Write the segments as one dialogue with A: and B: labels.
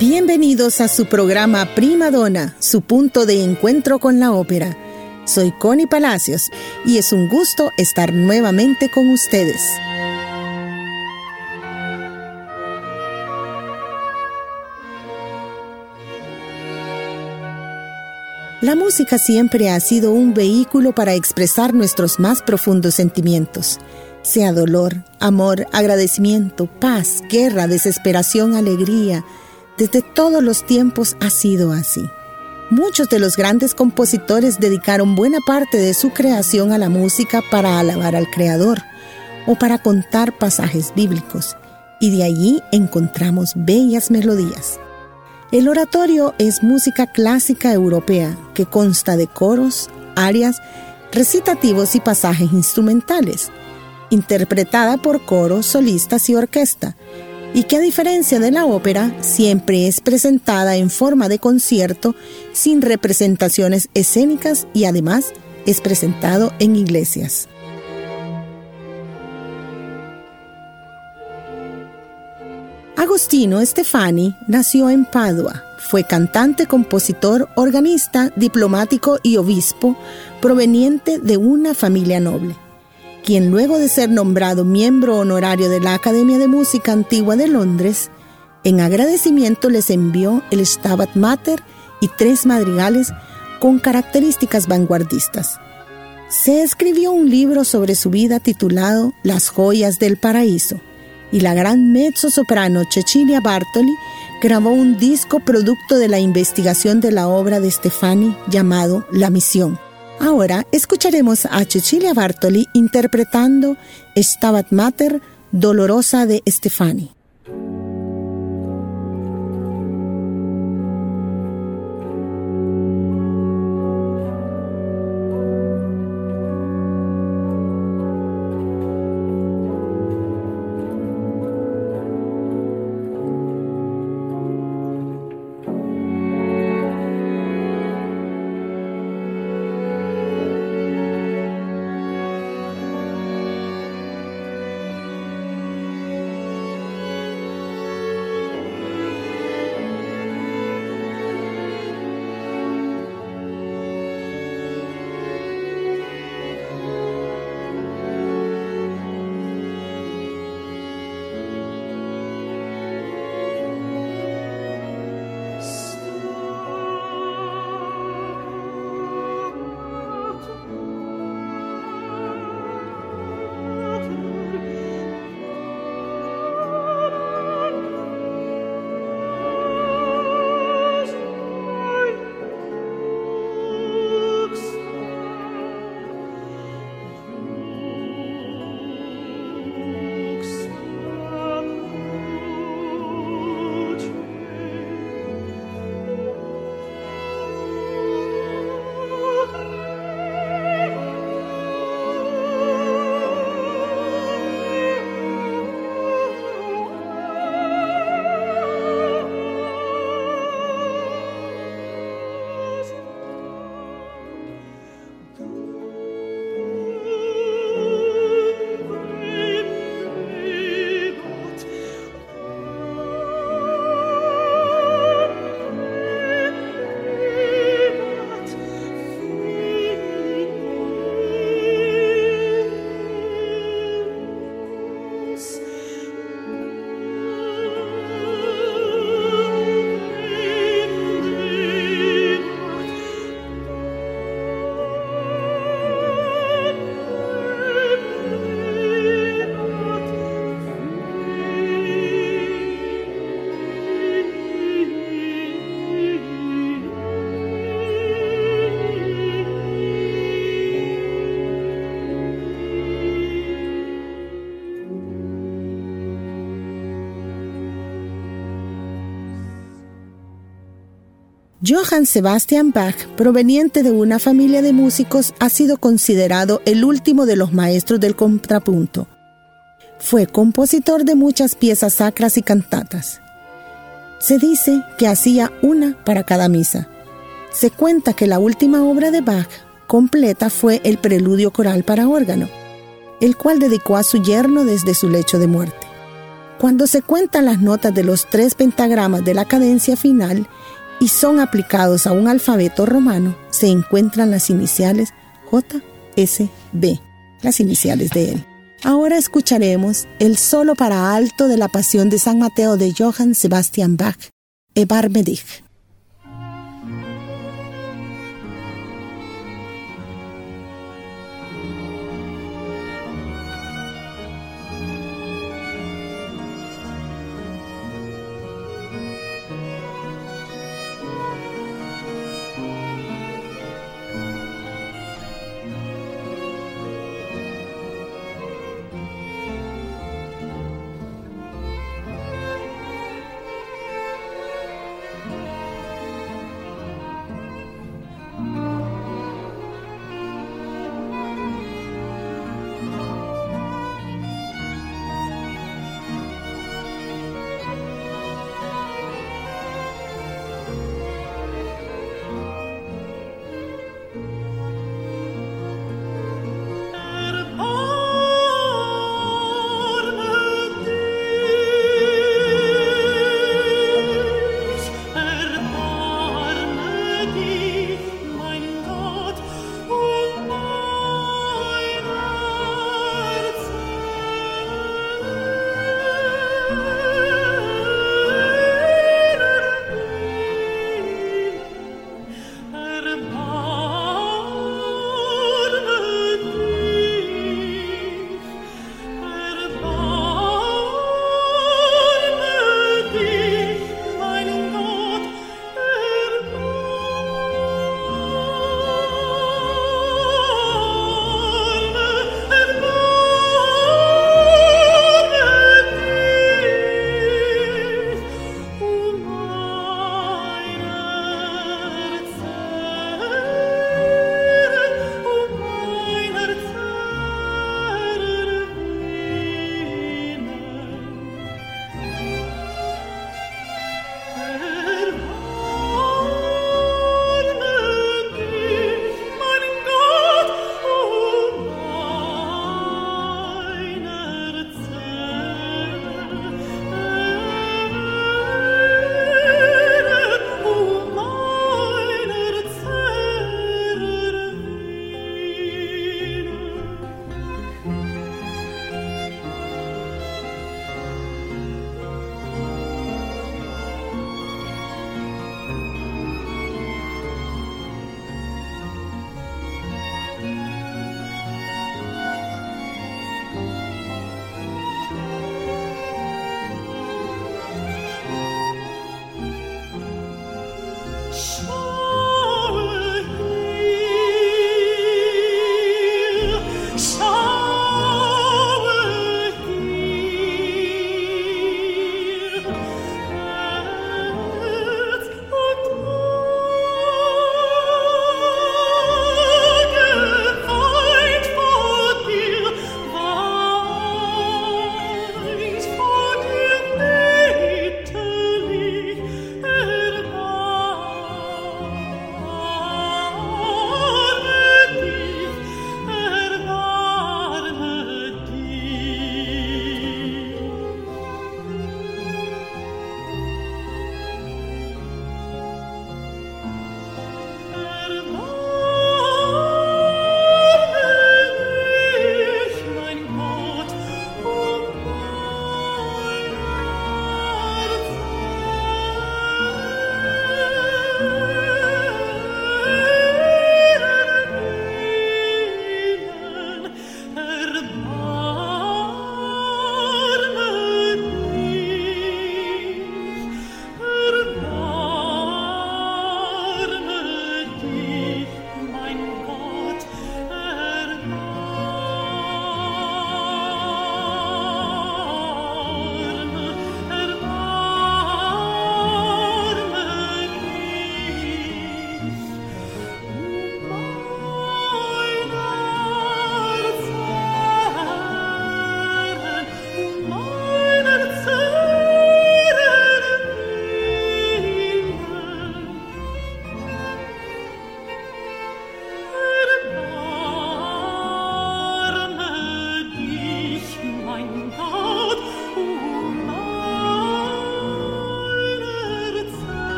A: Bienvenidos a su programa Prima Donna, su punto de encuentro con la ópera. Soy Connie Palacios y es un gusto estar nuevamente con ustedes. La música siempre ha sido un vehículo para expresar nuestros más profundos sentimientos, sea dolor, amor, agradecimiento, paz, guerra, desesperación, alegría, desde todos los tiempos ha sido así. Muchos de los grandes compositores dedicaron buena parte de su creación a la música para alabar al Creador o para contar pasajes bíblicos, y de allí encontramos bellas melodías. El oratorio es música clásica europea que consta de coros, arias, recitativos y pasajes instrumentales, interpretada por coros, solistas y orquesta, y que a diferencia de la ópera siempre es presentada en forma de concierto sin representaciones escénicas y además es presentado en iglesias. Agostino Stefani nació en Padua. Fue cantante, compositor, organista, diplomático y obispo proveniente de una familia noble quien luego de ser nombrado miembro honorario de la Academia de Música Antigua de Londres, en agradecimiento les envió el Stabat Mater y tres madrigales con características vanguardistas. Se escribió un libro sobre su vida titulado Las joyas del paraíso, y la gran mezzo-soprano Cecilia Bartoli grabó un disco producto de la investigación de la obra de Stefani llamado La Misión Ahora escucharemos a Cecilia Bartoli interpretando Stabat Mater Dolorosa de Stefani. Johann Sebastian Bach, proveniente de una familia de músicos, ha sido considerado el último de los maestros del contrapunto. Fue compositor de muchas piezas sacras y cantatas. Se dice que hacía una para cada misa. Se cuenta que la última obra de Bach completa fue el preludio coral para órgano, el cual dedicó a su yerno desde su lecho de muerte. Cuando se cuentan las notas de los tres pentagramas de la cadencia final, y son aplicados a un alfabeto romano, se encuentran las iniciales JSB, las iniciales de él. Ahora escucharemos el solo para alto de la Pasión de San Mateo de Johann Sebastian Bach, Ebar.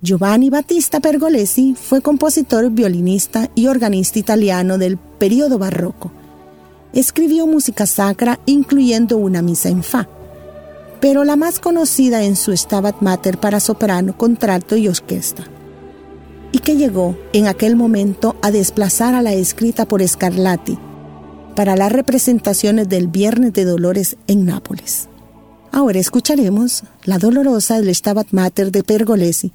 B: Giovanni Battista Pergolesi fue compositor, violinista y organista italiano del periodo barroco. Escribió música sacra, incluyendo una misa en fa, pero la más conocida en su Stabat Mater para soprano, contralto y orquesta, y que llegó en aquel momento a desplazar a la escrita por Scarlatti para las representaciones del Viernes de Dolores en Nápoles. Ahora escucharemos la dolorosa del Stabat Mater de Pergolesi,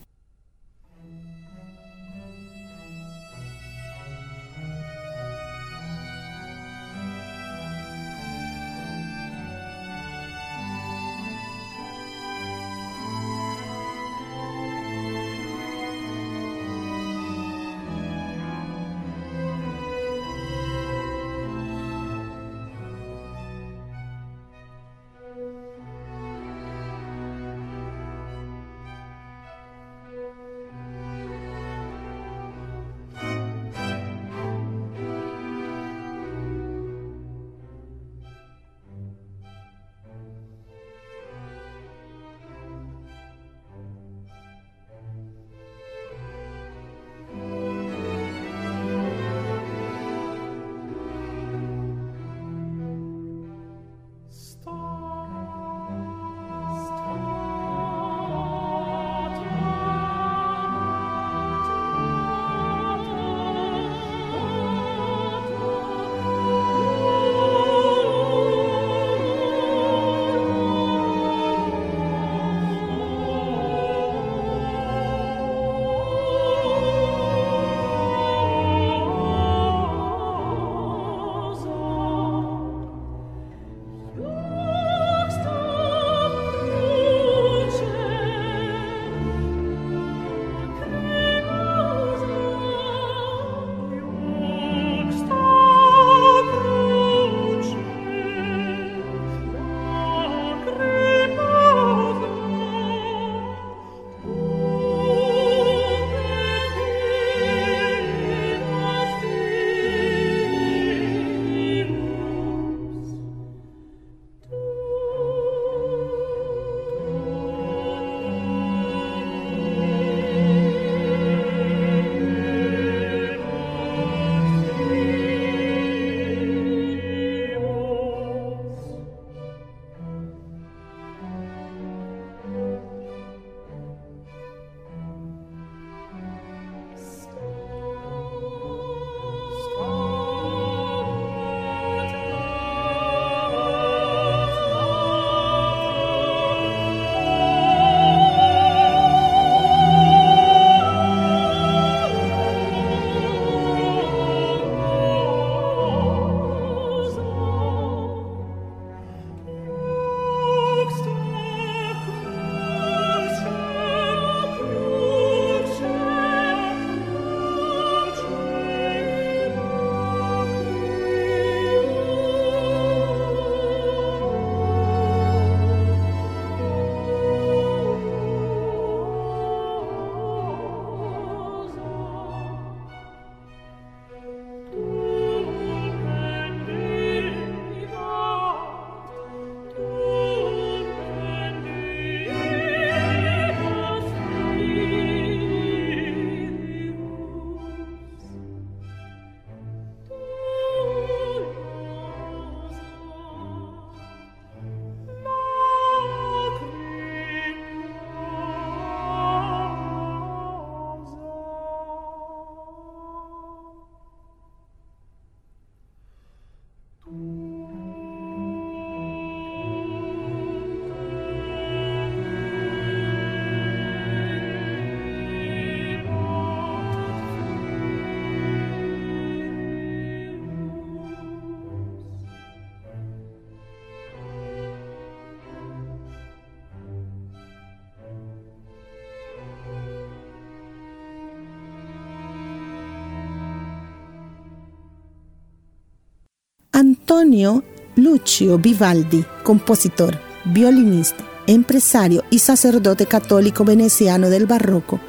B: Antonio Lucio Vivaldi, compositor, violinista, empresario y sacerdote católico veneciano del barroco,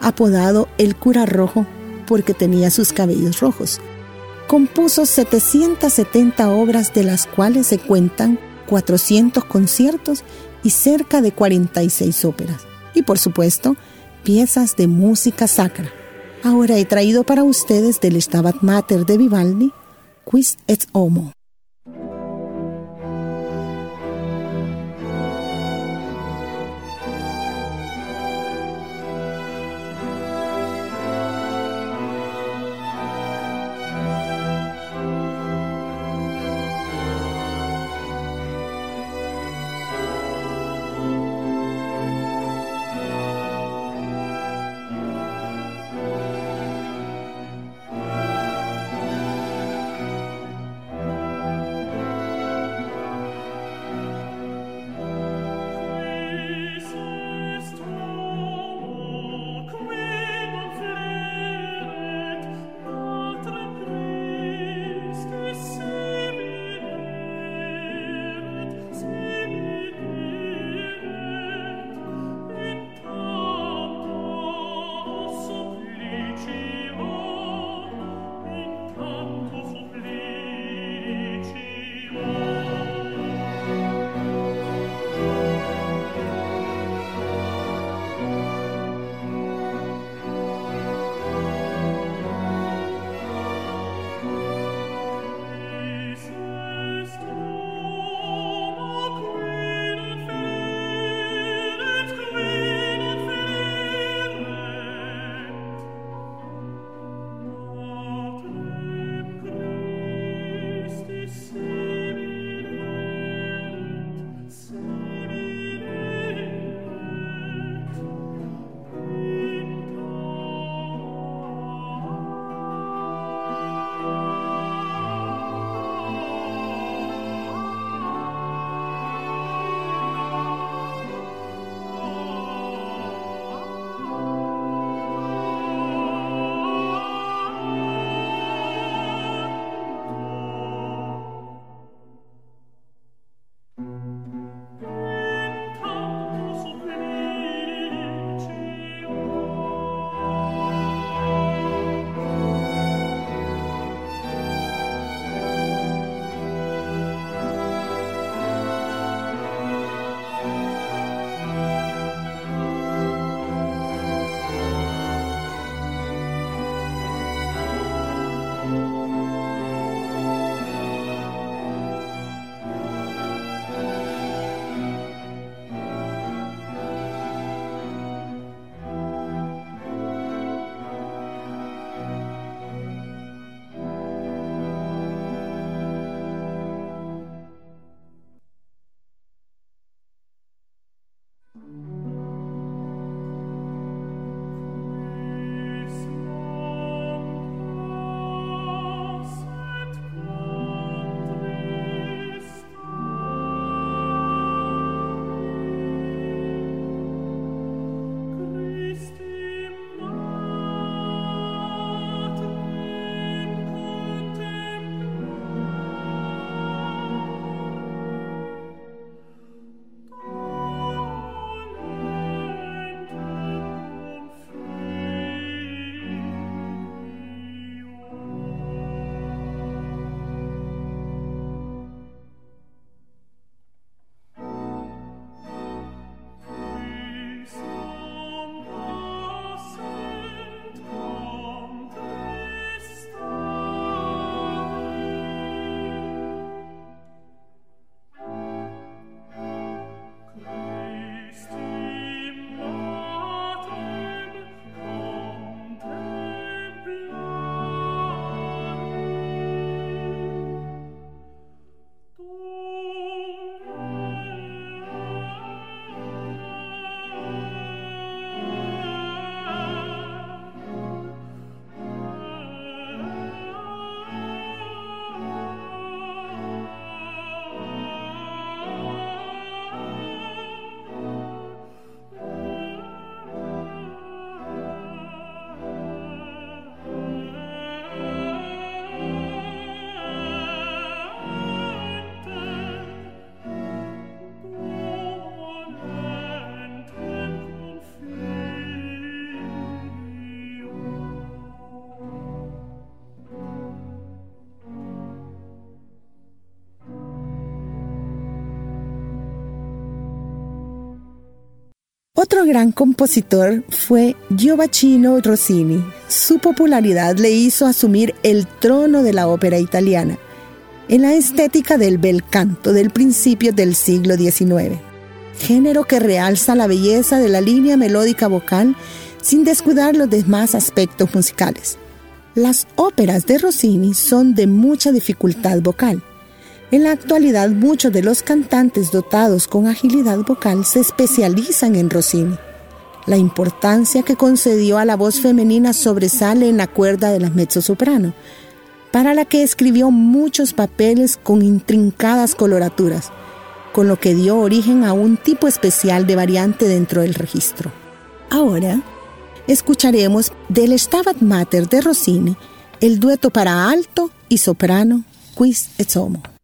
B: apodado el cura rojo porque tenía sus cabellos rojos. Compuso 770 obras de las cuales se cuentan 400 conciertos y cerca de 46 óperas. Y por supuesto,
A: piezas de música sacra. Ahora he traído para ustedes del Stabat Mater de Vivaldi, Quis et Homo. you. Otro gran compositor fue Gioacchino Rossini. Su popularidad le hizo asumir el trono de la ópera italiana en la estética del bel canto del principio del siglo XIX, género que realza la belleza de la línea melódica vocal sin descuidar los demás aspectos musicales. Las óperas de Rossini son de mucha dificultad vocal. En la actualidad muchos de los cantantes dotados con agilidad vocal se especializan en Rossini. La importancia que concedió a la voz femenina sobresale en la cuerda de la mezzosoprano, para la que escribió muchos papeles con intrincadas coloraturas, con lo que dio origen a un tipo especial de variante dentro del registro. Ahora, escucharemos del Stabat Mater de Rossini el dueto para alto y soprano Quis et Somo.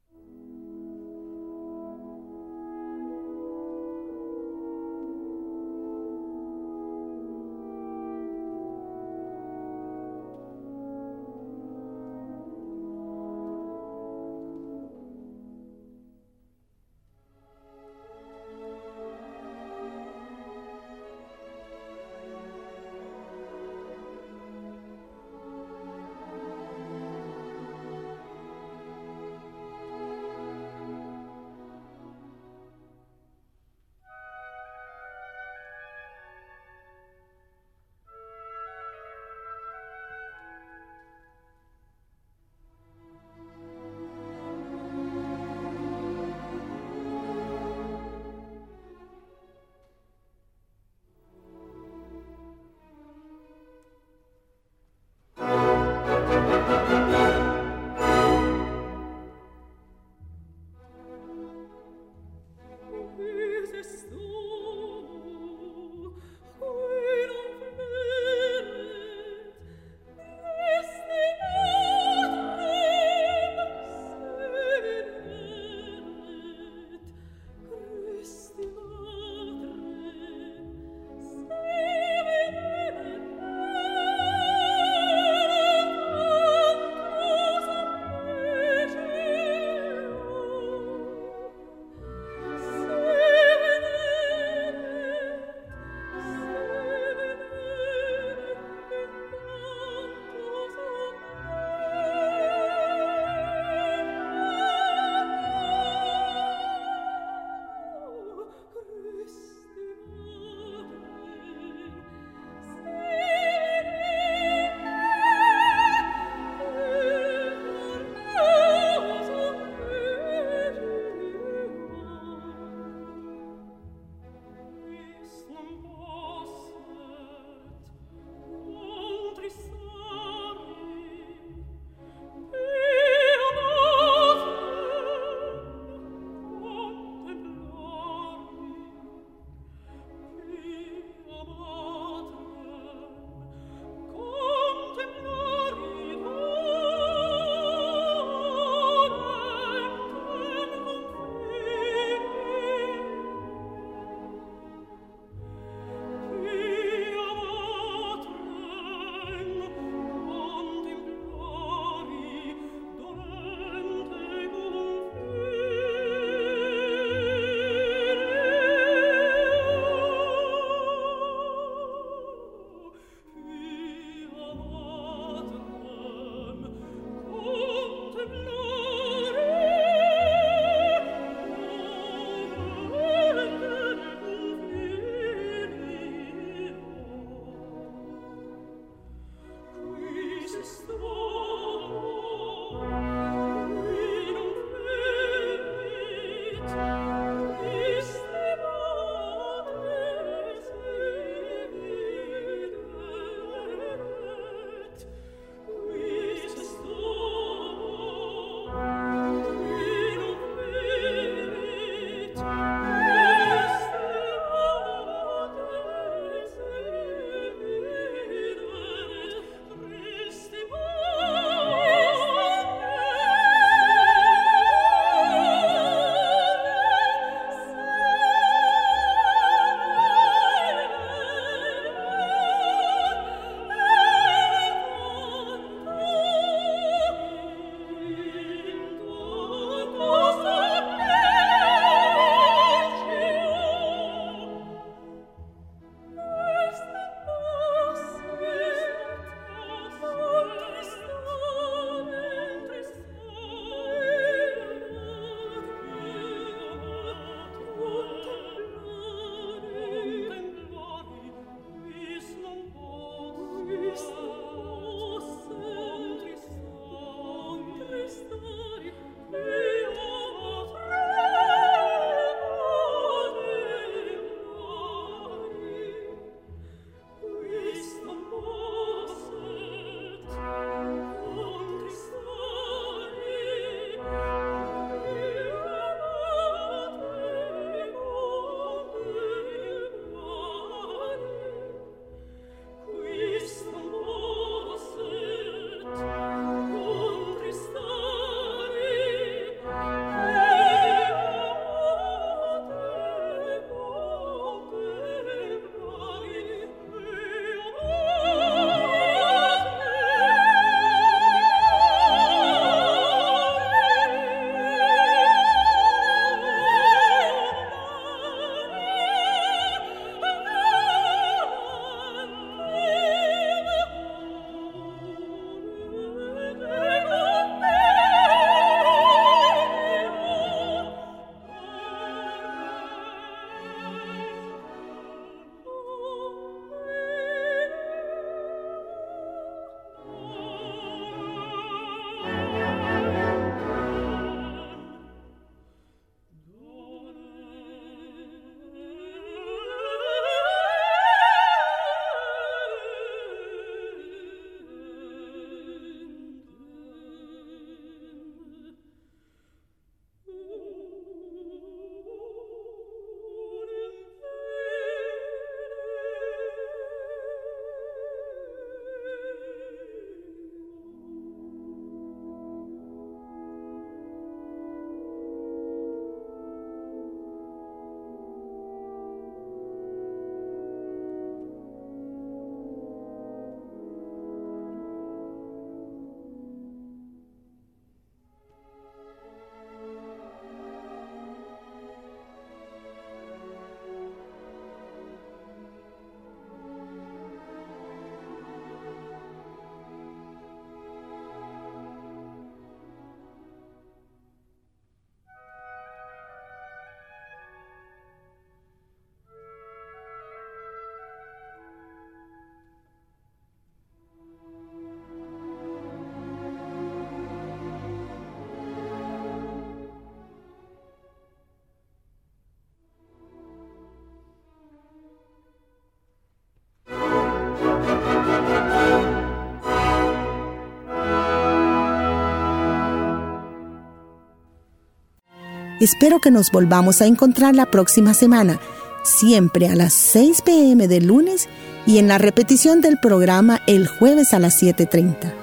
A: Espero que nos volvamos a encontrar la próxima semana, siempre a las 6 pm de lunes y en la repetición del programa el jueves a las 7.30.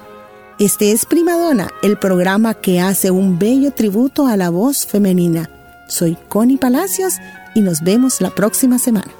A: Este es Primadona, el programa que hace un bello tributo a la voz femenina. Soy Connie Palacios y nos vemos la próxima semana.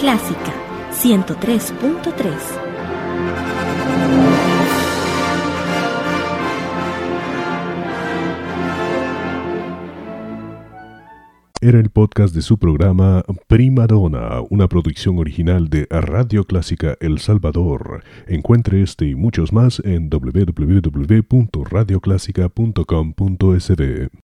C: Clásica 103.3
D: Era el podcast de su programa Prima Donna, una producción original de Radio Clásica El Salvador. Encuentre este y muchos más en www.radioclásica.com.sd.